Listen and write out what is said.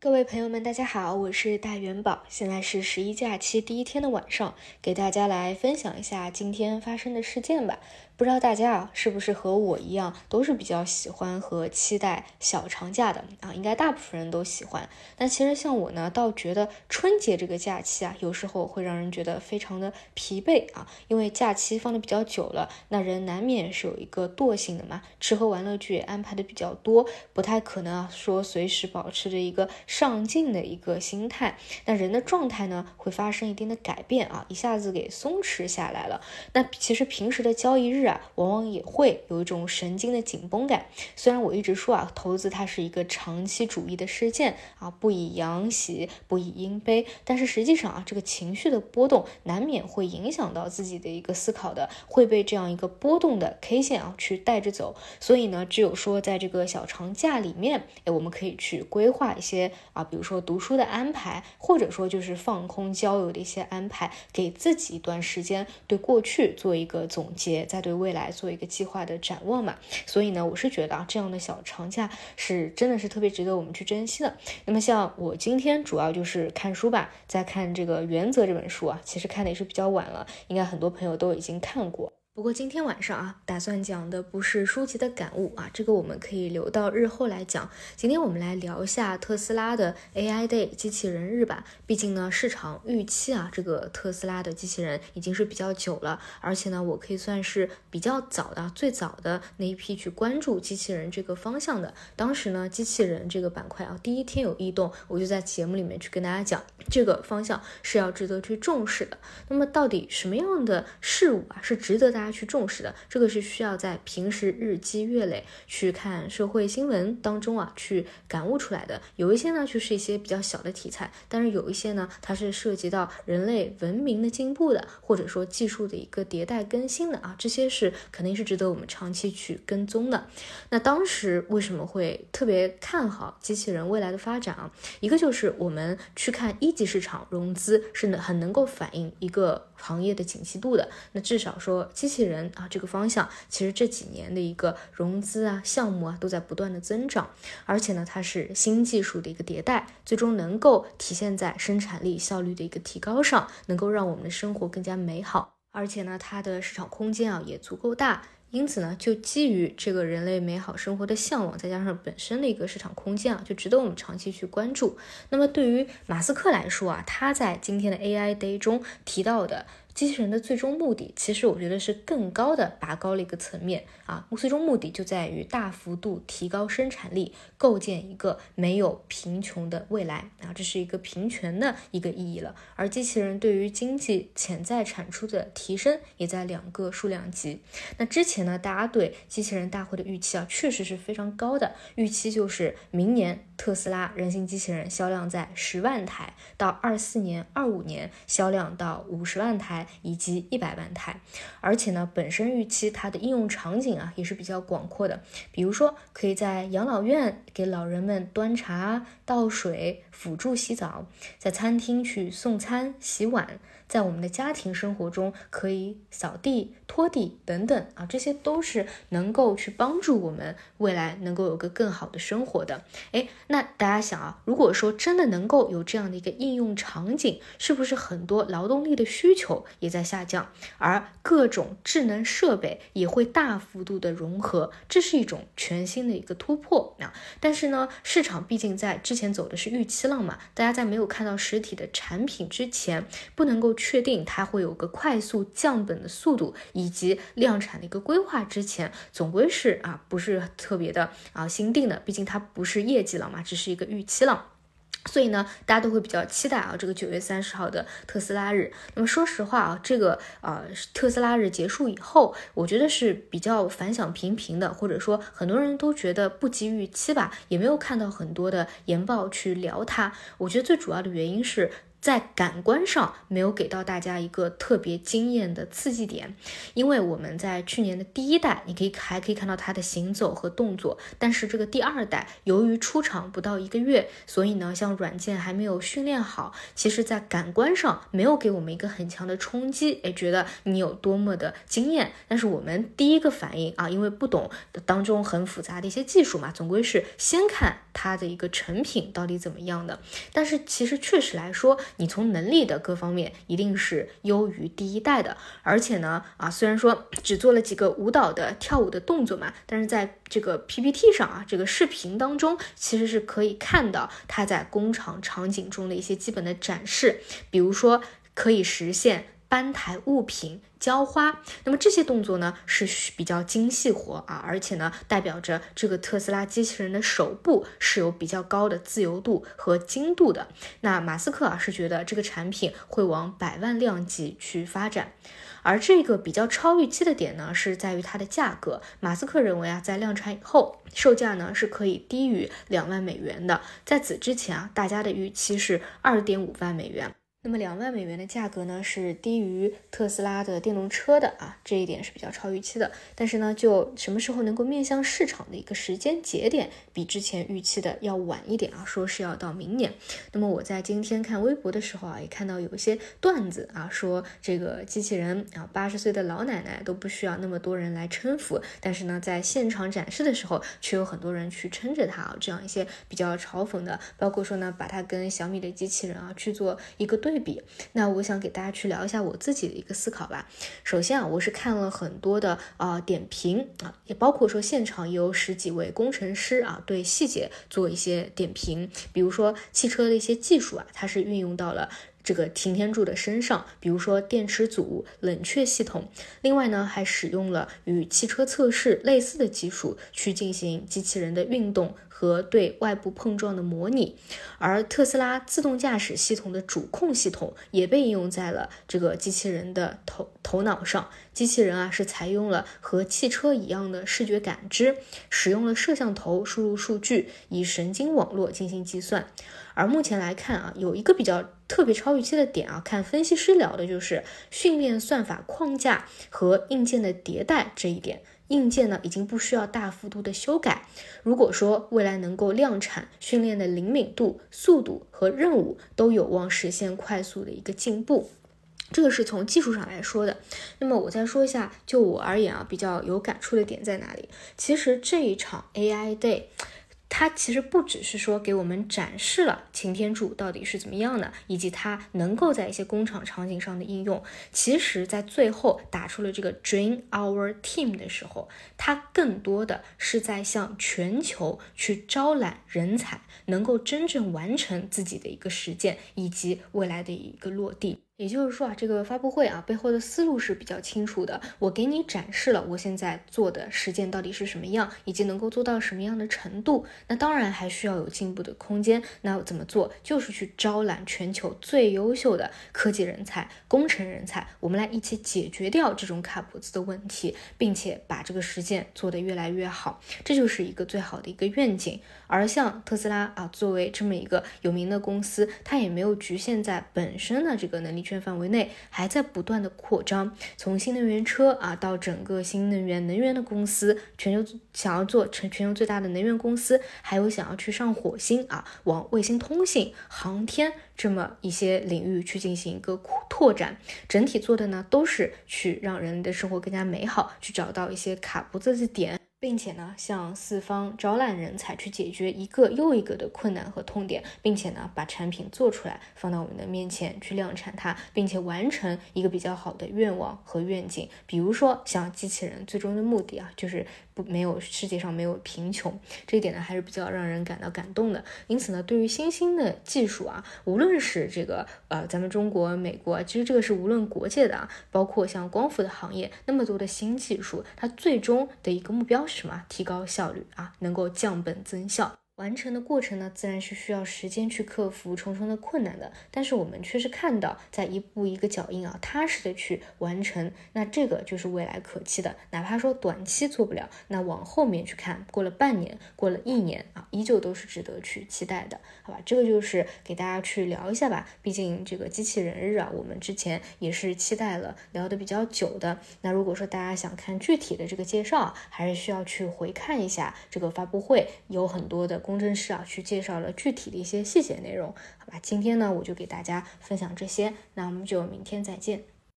各位朋友们，大家好，我是大元宝。现在是十一假期第一天的晚上，给大家来分享一下今天发生的事件吧。不知道大家啊，是不是和我一样，都是比较喜欢和期待小长假的啊？应该大部分人都喜欢。但其实像我呢，倒觉得春节这个假期啊，有时候会让人觉得非常的疲惫啊，因为假期放的比较久了，那人难免是有一个惰性的嘛，吃喝玩乐剧安排的比较多，不太可能啊说随时保持着一个上进的一个心态。那人的状态呢，会发生一定的改变啊，一下子给松弛下来了。那其实平时的交易日。往往也会有一种神经的紧绷感。虽然我一直说啊，投资它是一个长期主义的事件啊，不以阳喜，不以阴悲，但是实际上啊，这个情绪的波动难免会影响到自己的一个思考的，会被这样一个波动的 K 线啊去带着走。所以呢，只有说在这个小长假里面，哎，我们可以去规划一些啊，比如说读书的安排，或者说就是放空交友的一些安排，给自己一段时间对过去做一个总结，再对。未来做一个计划的展望嘛，所以呢，我是觉得啊，这样的小长假是真的是特别值得我们去珍惜的。那么像我今天主要就是看书吧，在看这个《原则》这本书啊，其实看的也是比较晚了，应该很多朋友都已经看过。不过今天晚上啊，打算讲的不是书籍的感悟啊，这个我们可以留到日后来讲。今天我们来聊一下特斯拉的 AI Day 机器人日吧。毕竟呢，市场预期啊，这个特斯拉的机器人已经是比较久了，而且呢，我可以算是比较早的、最早的那一批去关注机器人这个方向的。当时呢，机器人这个板块啊，第一天有异动，我就在节目里面去跟大家讲，这个方向是要值得去重视的。那么到底什么样的事物啊，是值得大家？去重视的，这个是需要在平时日积月累去看社会新闻当中啊，去感悟出来的。有一些呢，就是一些比较小的题材，但是有一些呢，它是涉及到人类文明的进步的，或者说技术的一个迭代更新的啊，这些是肯定是值得我们长期去跟踪的。那当时为什么会特别看好机器人未来的发展啊？一个就是我们去看一级市场融资是能很能够反映一个行业的景气度的。那至少说机器。人啊，这个方向其实这几年的一个融资啊、项目啊都在不断的增长，而且呢，它是新技术的一个迭代，最终能够体现在生产力效率的一个提高上，能够让我们的生活更加美好。而且呢，它的市场空间啊也足够大，因此呢，就基于这个人类美好生活的向往，再加上本身的一个市场空间啊，就值得我们长期去关注。那么对于马斯克来说啊，他在今天的 AI Day 中提到的。机器人的最终目的，其实我觉得是更高的拔高了一个层面啊，最终目的就在于大幅度提高生产力，构建一个没有贫穷的未来啊，这是一个平权的一个意义了。而机器人对于经济潜在产出的提升，也在两个数量级。那之前呢，大家对机器人大会的预期啊，确实是非常高的，预期就是明年特斯拉人形机器人销量在十万台，到二四年、二五年销量到五十万台。以及一百万台，而且呢，本身预期它的应用场景啊也是比较广阔的，比如说可以在养老院给老人们端茶倒水、辅助洗澡，在餐厅去送餐洗碗。在我们的家庭生活中，可以扫地、拖地等等啊，这些都是能够去帮助我们未来能够有个更好的生活的。哎，那大家想啊，如果说真的能够有这样的一个应用场景，是不是很多劳动力的需求也在下降，而各种智能设备也会大幅度的融合？这是一种全新的一个突破啊！但是呢，市场毕竟在之前走的是预期浪嘛，大家在没有看到实体的产品之前，不能够。确定它会有个快速降本的速度，以及量产的一个规划之前，总归是啊，不是特别的啊心定的，毕竟它不是业绩了嘛，只是一个预期了。所以呢，大家都会比较期待啊，这个九月三十号的特斯拉日。那么说实话啊，这个呃特斯拉日结束以后，我觉得是比较反响平平的，或者说很多人都觉得不及预期吧，也没有看到很多的研报去聊它。我觉得最主要的原因是。在感官上没有给到大家一个特别惊艳的刺激点，因为我们在去年的第一代，你可以还可以看到它的行走和动作，但是这个第二代由于出厂不到一个月，所以呢，像软件还没有训练好，其实在感官上没有给我们一个很强的冲击，哎，觉得你有多么的惊艳。但是我们第一个反应啊，因为不懂当中很复杂的一些技术嘛，总归是先看它的一个成品到底怎么样的。但是其实确实来说。你从能力的各方面一定是优于第一代的，而且呢，啊，虽然说只做了几个舞蹈的跳舞的动作嘛，但是在这个 PPT 上啊，这个视频当中，其实是可以看到他在工厂场景中的一些基本的展示，比如说可以实现。搬抬物品、浇花，那么这些动作呢是比较精细活啊，而且呢代表着这个特斯拉机器人的手部是有比较高的自由度和精度的。那马斯克啊是觉得这个产品会往百万量级去发展，而这个比较超预期的点呢是在于它的价格。马斯克认为啊，在量产以后，售价呢是可以低于两万美元的。在此之前啊，大家的预期是二点五万美元。那么两万美元的价格呢，是低于特斯拉的电动车的啊，这一点是比较超预期的。但是呢，就什么时候能够面向市场的一个时间节点，比之前预期的要晚一点啊，说是要到明年。那么我在今天看微博的时候啊，也看到有一些段子啊，说这个机器人啊，八十岁的老奶奶都不需要那么多人来搀扶，但是呢，在现场展示的时候，却有很多人去撑着它啊，这样一些比较嘲讽的，包括说呢，把它跟小米的机器人啊去做一个对。对比，那我想给大家去聊一下我自己的一个思考吧。首先啊，我是看了很多的啊点评啊，也包括说现场有十几位工程师啊，对细节做一些点评。比如说汽车的一些技术啊，它是运用到了这个擎天柱的身上，比如说电池组、冷却系统。另外呢，还使用了与汽车测试类似的技术去进行机器人的运动。和对外部碰撞的模拟，而特斯拉自动驾驶系统的主控系统也被应用在了这个机器人的头头脑上。机器人啊是采用了和汽车一样的视觉感知，使用了摄像头输入数据，以神经网络进行计算。而目前来看啊，有一个比较特别超预期的点啊，看分析师聊的就是训练算法框架和硬件的迭代这一点。硬件呢已经不需要大幅度的修改。如果说未来能够量产，训练的灵敏度、速度和任务都有望实现快速的一个进步。这个是从技术上来说的。那么我再说一下，就我而言啊，比较有感触的点在哪里？其实这一场 AI Day。它其实不只是说给我们展示了擎天柱到底是怎么样的，以及它能够在一些工厂场景上的应用。其实，在最后打出了这个 Dream Our Team 的时候，它更多的是在向全球去招揽人才，能够真正完成自己的一个实践，以及未来的一个落地。也就是说啊，这个发布会啊背后的思路是比较清楚的。我给你展示了我现在做的实践到底是什么样，以及能够做到什么样的程度。那当然还需要有进步的空间。那怎么做？就是去招揽全球最优秀的科技人才、工程人才，我们来一起解决掉这种卡脖子的问题，并且把这个实践做得越来越好。这就是一个最好的一个愿景。而像特斯拉啊，作为这么一个有名的公司，它也没有局限在本身的这个能力。圈范围内还在不断的扩张，从新能源车啊到整个新能源能源的公司，全球想要做成全球最大的能源公司，还有想要去上火星啊，往卫星通信、航天这么一些领域去进行一个拓展，整体做的呢都是去让人的生活更加美好，去找到一些卡脖子的点。并且呢，向四方招揽人才，去解决一个又一个的困难和痛点，并且呢，把产品做出来，放到我们的面前去量产它，并且完成一个比较好的愿望和愿景。比如说，像机器人最终的目的啊，就是。没有世界上没有贫穷，这一点呢还是比较让人感到感动的。因此呢，对于新兴的技术啊，无论是这个呃咱们中国、美国，其实这个是无论国界的啊，包括像光伏的行业，那么多的新技术，它最终的一个目标是什么？提高效率啊，能够降本增效。完成的过程呢，自然是需要时间去克服重重的困难的。但是我们却是看到，在一步一个脚印啊，踏实的去完成，那这个就是未来可期的。哪怕说短期做不了，那往后面去看，过了半年，过了一年啊，依旧都是值得去期待的，好吧？这个就是给大家去聊一下吧。毕竟这个机器人日啊，我们之前也是期待了，聊的比较久的。那如果说大家想看具体的这个介绍，还是需要去回看一下这个发布会，有很多的。工程师啊，去介绍了具体的一些细节内容，好吧？今天呢，我就给大家分享这些，那我们就明天再见。